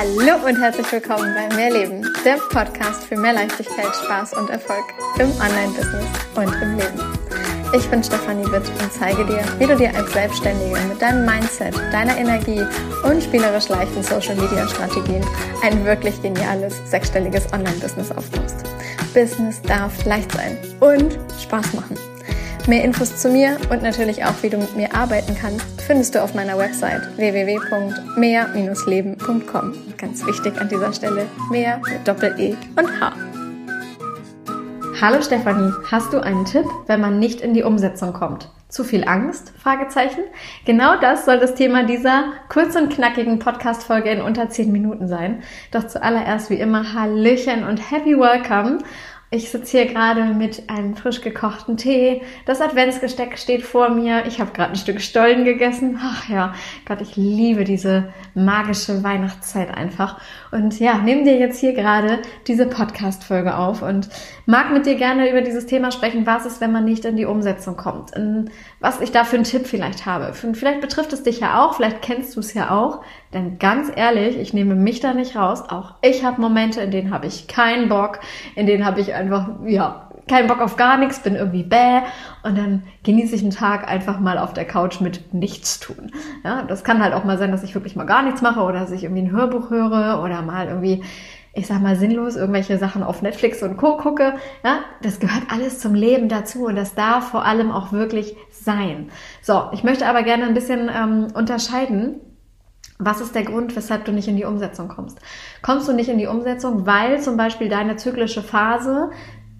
Hallo und herzlich willkommen bei Mehrleben, der Podcast für mehr Leichtigkeit, Spaß und Erfolg im Online-Business und im Leben. Ich bin Stefanie Witt und zeige dir, wie du dir als Selbstständige mit deinem Mindset, deiner Energie und spielerisch leichten Social-Media-Strategien ein wirklich geniales sechsstelliges Online-Business aufbaust. Business darf leicht sein und Spaß machen. Mehr Infos zu mir und natürlich auch, wie du mit mir arbeiten kannst, findest du auf meiner Website www.mehr-leben.com. Ganz wichtig an dieser Stelle, mehr mit Doppel-E und H. Hallo Stefanie, hast du einen Tipp, wenn man nicht in die Umsetzung kommt? Zu viel Angst? Fragezeichen. Genau das soll das Thema dieser kurz und knackigen Podcast-Folge in unter 10 Minuten sein. Doch zuallererst wie immer Hallöchen und Happy Welcome. Ich sitze hier gerade mit einem frisch gekochten Tee. Das Adventsgesteck steht vor mir. Ich habe gerade ein Stück Stollen gegessen. Ach ja, Gott, ich liebe diese magische Weihnachtszeit einfach. Und ja, nehme dir jetzt hier gerade diese Podcast-Folge auf und mag mit dir gerne über dieses Thema sprechen. Was ist, wenn man nicht in die Umsetzung kommt? Was ich da für einen Tipp vielleicht habe. Vielleicht betrifft es dich ja auch, vielleicht kennst du es ja auch. Denn ganz ehrlich, ich nehme mich da nicht raus. Auch ich habe Momente, in denen habe ich keinen Bock, in denen habe ich einfach, ja, keinen Bock auf gar nichts, bin irgendwie bäh und dann genieße ich einen Tag einfach mal auf der Couch mit nichts tun. Ja, das kann halt auch mal sein, dass ich wirklich mal gar nichts mache oder dass ich irgendwie ein Hörbuch höre oder mal irgendwie ich sag mal, sinnlos irgendwelche Sachen auf Netflix und Co. gucke. Ja, das gehört alles zum Leben dazu und das darf vor allem auch wirklich sein. So, ich möchte aber gerne ein bisschen ähm, unterscheiden, was ist der Grund, weshalb du nicht in die Umsetzung kommst? Kommst du nicht in die Umsetzung, weil zum Beispiel deine zyklische Phase,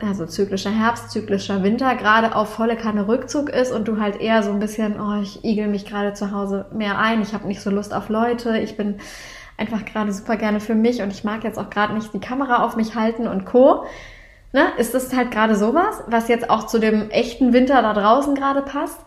also zyklischer Herbst, zyklischer Winter, gerade auf volle Kanne Rückzug ist und du halt eher so ein bisschen, oh, ich igel mich gerade zu Hause mehr ein, ich habe nicht so Lust auf Leute, ich bin einfach gerade super gerne für mich und ich mag jetzt auch gerade nicht die Kamera auf mich halten und Co. Ne? Ist das halt gerade sowas, was jetzt auch zu dem echten Winter da draußen gerade passt?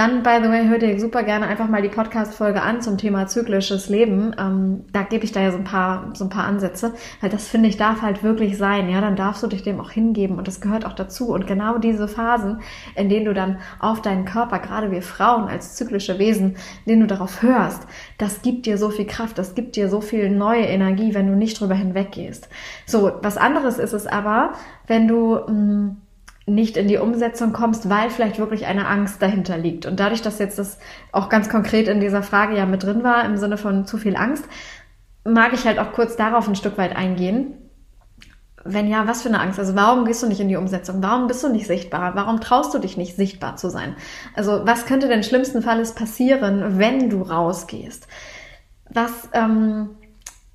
Dann, by the way, hört ihr super gerne einfach mal die Podcast-Folge an zum Thema zyklisches Leben. Ähm, da gebe ich da ja so ein paar, so ein paar Ansätze, weil das finde ich darf halt wirklich sein. Ja, dann darfst du dich dem auch hingeben und das gehört auch dazu. Und genau diese Phasen, in denen du dann auf deinen Körper, gerade wir Frauen als zyklische Wesen, in denen du darauf hörst, das gibt dir so viel Kraft, das gibt dir so viel neue Energie, wenn du nicht drüber hinweggehst. So, was anderes ist es aber, wenn du, mh, mm, nicht in die Umsetzung kommst, weil vielleicht wirklich eine Angst dahinter liegt. Und dadurch, dass jetzt das auch ganz konkret in dieser Frage ja mit drin war, im Sinne von zu viel Angst, mag ich halt auch kurz darauf ein Stück weit eingehen. Wenn ja, was für eine Angst? Also warum gehst du nicht in die Umsetzung? Warum bist du nicht sichtbar? Warum traust du dich nicht sichtbar zu sein? Also was könnte denn schlimmsten Falles passieren, wenn du rausgehst? Was ähm,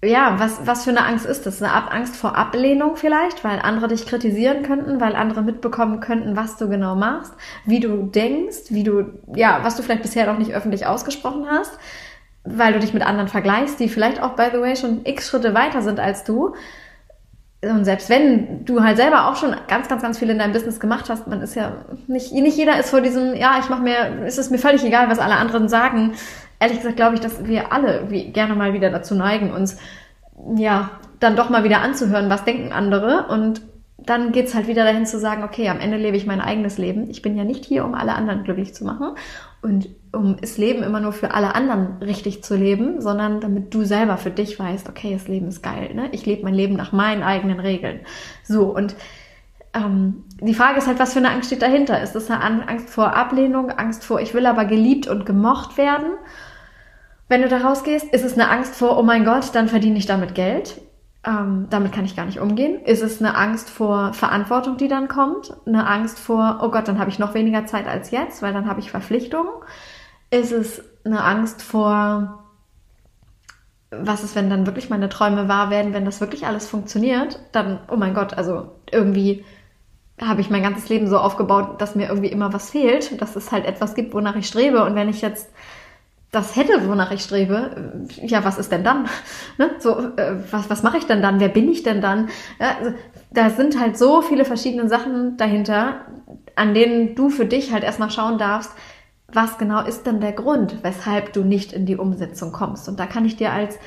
ja, was, was für eine Angst ist das? Eine Angst vor Ablehnung vielleicht, weil andere dich kritisieren könnten, weil andere mitbekommen könnten, was du genau machst, wie du denkst, wie du, ja, was du vielleicht bisher noch nicht öffentlich ausgesprochen hast, weil du dich mit anderen vergleichst, die vielleicht auch, by the way, schon x Schritte weiter sind als du. Und selbst wenn du halt selber auch schon ganz, ganz, ganz viel in deinem Business gemacht hast, man ist ja nicht, nicht jeder ist vor diesem, ja, ich mach mir, ist es mir völlig egal, was alle anderen sagen, ehrlich gesagt glaube ich, dass wir alle gerne mal wieder dazu neigen, uns ja dann doch mal wieder anzuhören, was denken andere. Und dann geht's halt wieder dahin zu sagen, okay, am Ende lebe ich mein eigenes Leben. Ich bin ja nicht hier, um alle anderen glücklich zu machen und um das Leben immer nur für alle anderen richtig zu leben, sondern damit du selber für dich weißt, okay, das Leben ist geil. Ne? Ich lebe mein Leben nach meinen eigenen Regeln. So, und ähm, die Frage ist halt, was für eine Angst steht dahinter? Ist das eine Angst vor Ablehnung, Angst vor, ich will aber geliebt und gemocht werden? Wenn du da rausgehst, ist es eine Angst vor, oh mein Gott, dann verdiene ich damit Geld. Ähm, damit kann ich gar nicht umgehen. Ist es eine Angst vor Verantwortung, die dann kommt? Eine Angst vor, oh Gott, dann habe ich noch weniger Zeit als jetzt, weil dann habe ich Verpflichtungen? Ist es eine Angst vor, was ist, wenn dann wirklich meine Träume wahr werden, wenn das wirklich alles funktioniert? Dann, oh mein Gott, also irgendwie habe ich mein ganzes Leben so aufgebaut, dass mir irgendwie immer was fehlt, dass es halt etwas gibt, wonach ich strebe. Und wenn ich jetzt das hätte, wonach ich strebe, ja, was ist denn dann? Ne? So, äh, was, was mache ich denn dann? Wer bin ich denn dann? Ja, also, da sind halt so viele verschiedene Sachen dahinter, an denen du für dich halt erstmal schauen darfst, was genau ist denn der Grund, weshalb du nicht in die Umsetzung kommst. Und da kann ich dir als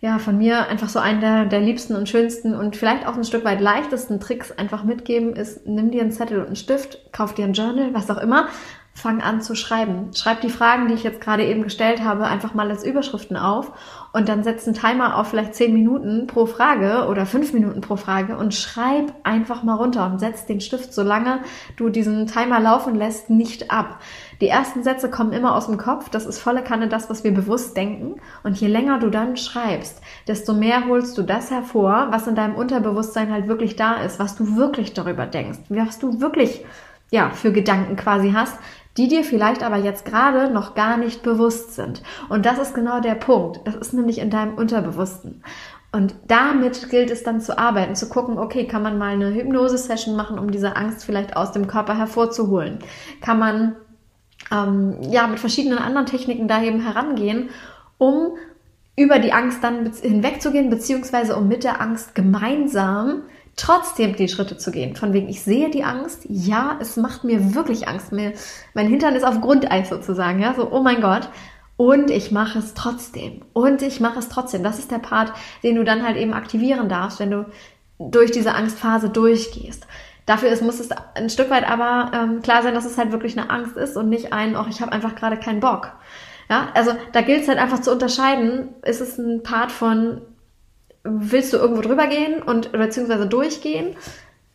ja, von mir einfach so einen der, der liebsten und schönsten und vielleicht auch ein Stück weit leichtesten Tricks einfach mitgeben, ist, nimm dir einen Zettel und einen Stift, kauf dir ein Journal, was auch immer fang an zu schreiben. Schreib die Fragen, die ich jetzt gerade eben gestellt habe, einfach mal als Überschriften auf und dann setz einen Timer auf vielleicht zehn Minuten pro Frage oder fünf Minuten pro Frage und schreib einfach mal runter und setz den Stift, solange du diesen Timer laufen lässt, nicht ab. Die ersten Sätze kommen immer aus dem Kopf. Das ist volle Kanne das, was wir bewusst denken. Und je länger du dann schreibst, desto mehr holst du das hervor, was in deinem Unterbewusstsein halt wirklich da ist, was du wirklich darüber denkst, was du wirklich ja, für Gedanken quasi hast, die dir vielleicht aber jetzt gerade noch gar nicht bewusst sind. Und das ist genau der Punkt. Das ist nämlich in deinem Unterbewussten. Und damit gilt es dann zu arbeiten, zu gucken, okay, kann man mal eine Hypnose-Session machen, um diese Angst vielleicht aus dem Körper hervorzuholen? Kann man ähm, ja mit verschiedenen anderen Techniken da eben herangehen, um über die Angst dann hinwegzugehen, beziehungsweise um mit der Angst gemeinsam trotzdem die Schritte zu gehen. Von wegen, ich sehe die Angst, ja, es macht mir wirklich Angst. Mir, mein Hintern ist auf Grundeis sozusagen, ja, so, oh mein Gott. Und ich mache es trotzdem. Und ich mache es trotzdem. Das ist der Part, den du dann halt eben aktivieren darfst, wenn du durch diese Angstphase durchgehst. Dafür ist, muss es ein Stück weit aber ähm, klar sein, dass es halt wirklich eine Angst ist und nicht ein, oh, ich habe einfach gerade keinen Bock. Ja, also da gilt es halt einfach zu unterscheiden, ist es ein Part von, willst du irgendwo drüber gehen und beziehungsweise durchgehen?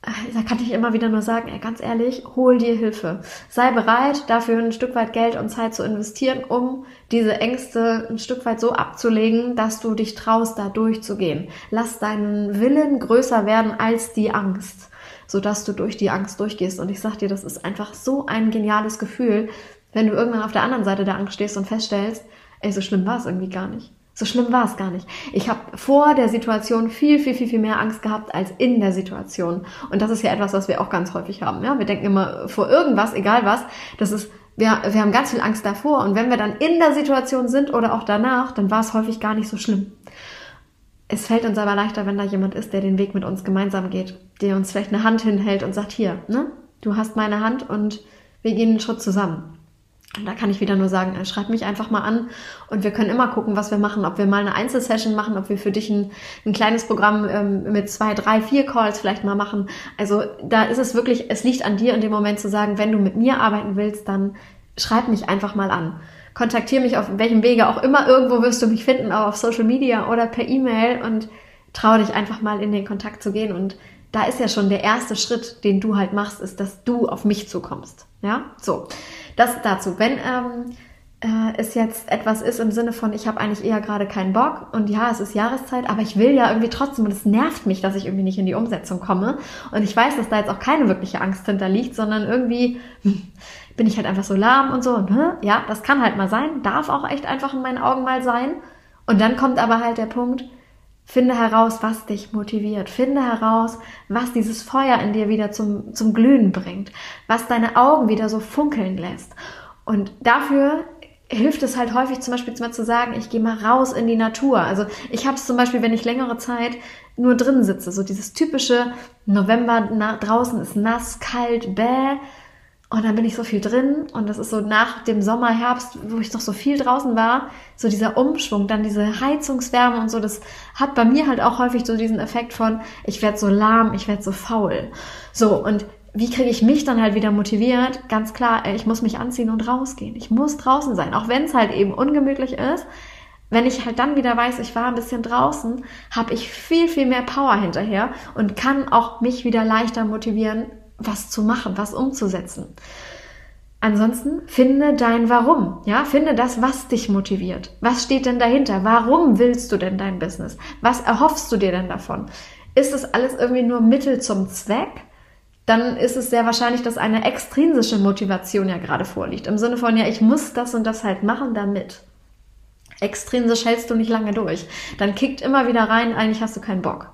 Äh, da kann ich immer wieder nur sagen, ey, ganz ehrlich, hol dir Hilfe. Sei bereit, dafür ein Stück weit Geld und Zeit zu investieren, um diese Ängste ein Stück weit so abzulegen, dass du dich traust, da durchzugehen. Lass deinen Willen größer werden als die Angst, sodass du durch die Angst durchgehst. Und ich sag dir, das ist einfach so ein geniales Gefühl, wenn du irgendwann auf der anderen Seite der Angst stehst und feststellst, ey, so schlimm war es irgendwie gar nicht. So schlimm war es gar nicht. Ich habe vor der Situation viel, viel, viel, viel mehr Angst gehabt als in der Situation. Und das ist ja etwas, was wir auch ganz häufig haben. Ja? Wir denken immer vor irgendwas, egal was, das ist, wir, wir haben ganz viel Angst davor. Und wenn wir dann in der Situation sind oder auch danach, dann war es häufig gar nicht so schlimm. Es fällt uns aber leichter, wenn da jemand ist, der den Weg mit uns gemeinsam geht, der uns vielleicht eine Hand hinhält und sagt, hier, ne, du hast meine Hand und wir gehen einen Schritt zusammen. Und da kann ich wieder nur sagen, äh, schreib mich einfach mal an und wir können immer gucken, was wir machen, ob wir mal eine Einzelsession machen, ob wir für dich ein, ein kleines Programm ähm, mit zwei, drei, vier Calls vielleicht mal machen. Also da ist es wirklich, es liegt an dir in dem Moment zu sagen, wenn du mit mir arbeiten willst, dann schreib mich einfach mal an. Kontaktiere mich auf welchem Wege auch immer, irgendwo wirst du mich finden, auch auf Social Media oder per E-Mail und trau dich einfach mal in den Kontakt zu gehen und da ist ja schon der erste Schritt, den du halt machst, ist, dass du auf mich zukommst. Ja, so. Das dazu. Wenn ähm, äh, es jetzt etwas ist im Sinne von, ich habe eigentlich eher gerade keinen Bock und ja, es ist Jahreszeit, aber ich will ja irgendwie trotzdem und es nervt mich, dass ich irgendwie nicht in die Umsetzung komme. Und ich weiß, dass da jetzt auch keine wirkliche Angst hinterliegt, sondern irgendwie bin ich halt einfach so lahm und so. Und, hm, ja, das kann halt mal sein, darf auch echt einfach in meinen Augen mal sein. Und dann kommt aber halt der Punkt, Finde heraus, was dich motiviert. Finde heraus, was dieses Feuer in dir wieder zum, zum Glühen bringt. Was deine Augen wieder so funkeln lässt. Und dafür hilft es halt häufig zum Beispiel zu sagen, ich gehe mal raus in die Natur. Also ich habe es zum Beispiel, wenn ich längere Zeit nur drin sitze, so dieses typische November na, draußen ist nass, kalt, bäh, und dann bin ich so viel drin und das ist so nach dem Sommer, Herbst, wo ich doch so viel draußen war, so dieser Umschwung, dann diese Heizungswärme und so, das hat bei mir halt auch häufig so diesen Effekt von, ich werde so lahm, ich werde so faul. So, und wie kriege ich mich dann halt wieder motiviert? Ganz klar, ich muss mich anziehen und rausgehen. Ich muss draußen sein, auch wenn es halt eben ungemütlich ist. Wenn ich halt dann wieder weiß, ich war ein bisschen draußen, habe ich viel, viel mehr Power hinterher und kann auch mich wieder leichter motivieren, was zu machen, was umzusetzen. Ansonsten finde dein Warum, ja, finde das, was dich motiviert. Was steht denn dahinter? Warum willst du denn dein Business? Was erhoffst du dir denn davon? Ist es alles irgendwie nur Mittel zum Zweck? Dann ist es sehr wahrscheinlich, dass eine extrinsische Motivation ja gerade vorliegt. Im Sinne von, ja, ich muss das und das halt machen damit. Extrinsisch hältst du nicht lange durch. Dann kickt immer wieder rein, eigentlich hast du keinen Bock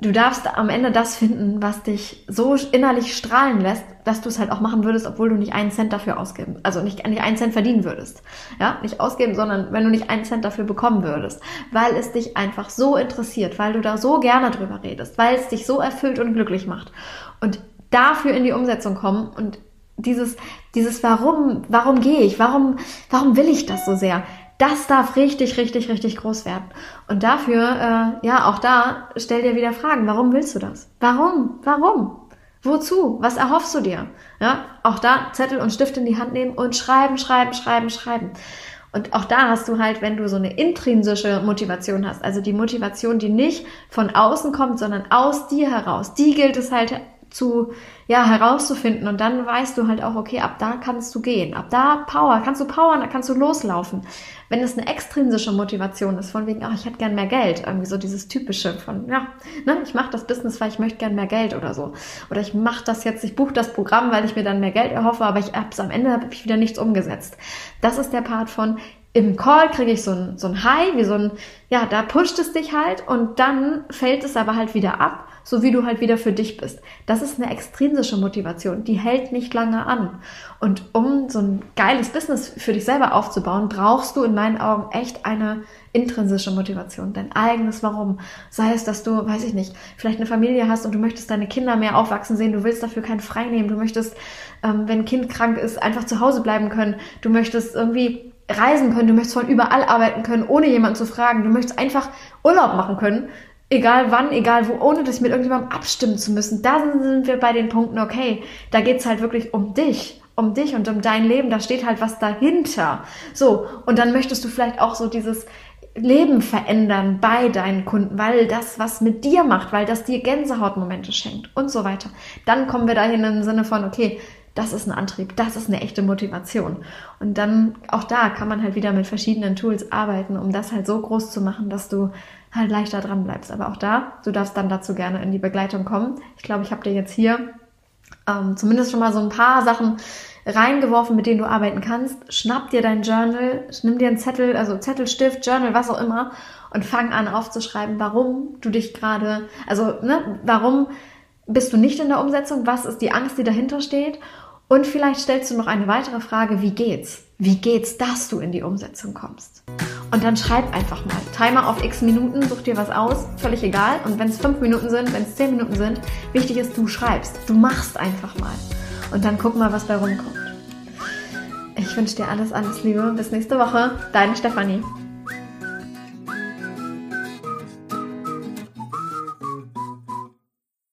du darfst am Ende das finden, was dich so innerlich strahlen lässt, dass du es halt auch machen würdest, obwohl du nicht einen Cent dafür ausgeben, also nicht, nicht einen Cent verdienen würdest. Ja, nicht ausgeben, sondern wenn du nicht einen Cent dafür bekommen würdest, weil es dich einfach so interessiert, weil du da so gerne drüber redest, weil es dich so erfüllt und glücklich macht. Und dafür in die Umsetzung kommen und dieses, dieses Warum, warum gehe ich, warum, warum will ich das so sehr? Das darf richtig, richtig, richtig groß werden. Und dafür, äh, ja, auch da, stell dir wieder Fragen. Warum willst du das? Warum? Warum? Wozu? Was erhoffst du dir? Ja, auch da Zettel und Stift in die Hand nehmen und schreiben, schreiben, schreiben, schreiben. Und auch da hast du halt, wenn du so eine intrinsische Motivation hast, also die Motivation, die nicht von außen kommt, sondern aus dir heraus, die gilt es halt zu, ja, herauszufinden. Und dann weißt du halt auch, okay, ab da kannst du gehen. Ab da Power, kannst du powern, da kannst du loslaufen. Wenn es eine extrinsische Motivation ist, von wegen, ach, ich hätte gern mehr Geld, irgendwie so dieses typische von, ja, ne, ich mache das Business, weil ich möchte gern mehr Geld oder so. Oder ich mache das jetzt, ich buche das Programm, weil ich mir dann mehr Geld erhoffe, aber ich hab's am Ende habe ich wieder nichts umgesetzt. Das ist der Part von, im Call kriege ich so ein, so ein High, wie so ein, ja, da pusht es dich halt und dann fällt es aber halt wieder ab so wie du halt wieder für dich bist. Das ist eine extrinsische Motivation, die hält nicht lange an. Und um so ein geiles Business für dich selber aufzubauen, brauchst du in meinen Augen echt eine intrinsische Motivation, dein eigenes Warum. Sei es, dass du, weiß ich nicht, vielleicht eine Familie hast und du möchtest deine Kinder mehr aufwachsen sehen, du willst dafür kein Frei nehmen, du möchtest, ähm, wenn ein Kind krank ist, einfach zu Hause bleiben können, du möchtest irgendwie reisen können, du möchtest von überall arbeiten können, ohne jemanden zu fragen, du möchtest einfach Urlaub machen können, egal wann, egal wo, ohne dich mit irgendjemandem abstimmen zu müssen. Da sind wir bei den Punkten, okay, da geht's halt wirklich um dich, um dich und um dein Leben, da steht halt was dahinter. So, und dann möchtest du vielleicht auch so dieses Leben verändern bei deinen Kunden, weil das was mit dir macht, weil das dir Gänsehautmomente schenkt und so weiter. Dann kommen wir dahin im Sinne von, okay, das ist ein Antrieb, das ist eine echte Motivation. Und dann auch da kann man halt wieder mit verschiedenen Tools arbeiten, um das halt so groß zu machen, dass du halt leichter dran bleibst. Aber auch da, du darfst dann dazu gerne in die Begleitung kommen. Ich glaube, ich habe dir jetzt hier ähm, zumindest schon mal so ein paar Sachen reingeworfen, mit denen du arbeiten kannst. Schnapp dir dein Journal, nimm dir einen Zettel, also Zettel, Stift, Journal, was auch immer und fang an aufzuschreiben, warum du dich gerade, also ne, warum bist du nicht in der Umsetzung, was ist die Angst, die dahinter steht und vielleicht stellst du noch eine weitere Frage, wie geht's? Wie geht's, dass du in die Umsetzung kommst? Und dann schreib einfach mal. Timer auf x Minuten, such dir was aus, völlig egal. Und wenn es fünf Minuten sind, wenn es zehn Minuten sind, wichtig ist, du schreibst. Du machst einfach mal. Und dann guck mal, was da rumkommt. Ich wünsche dir alles, alles Liebe. Bis nächste Woche. Deine Stefanie.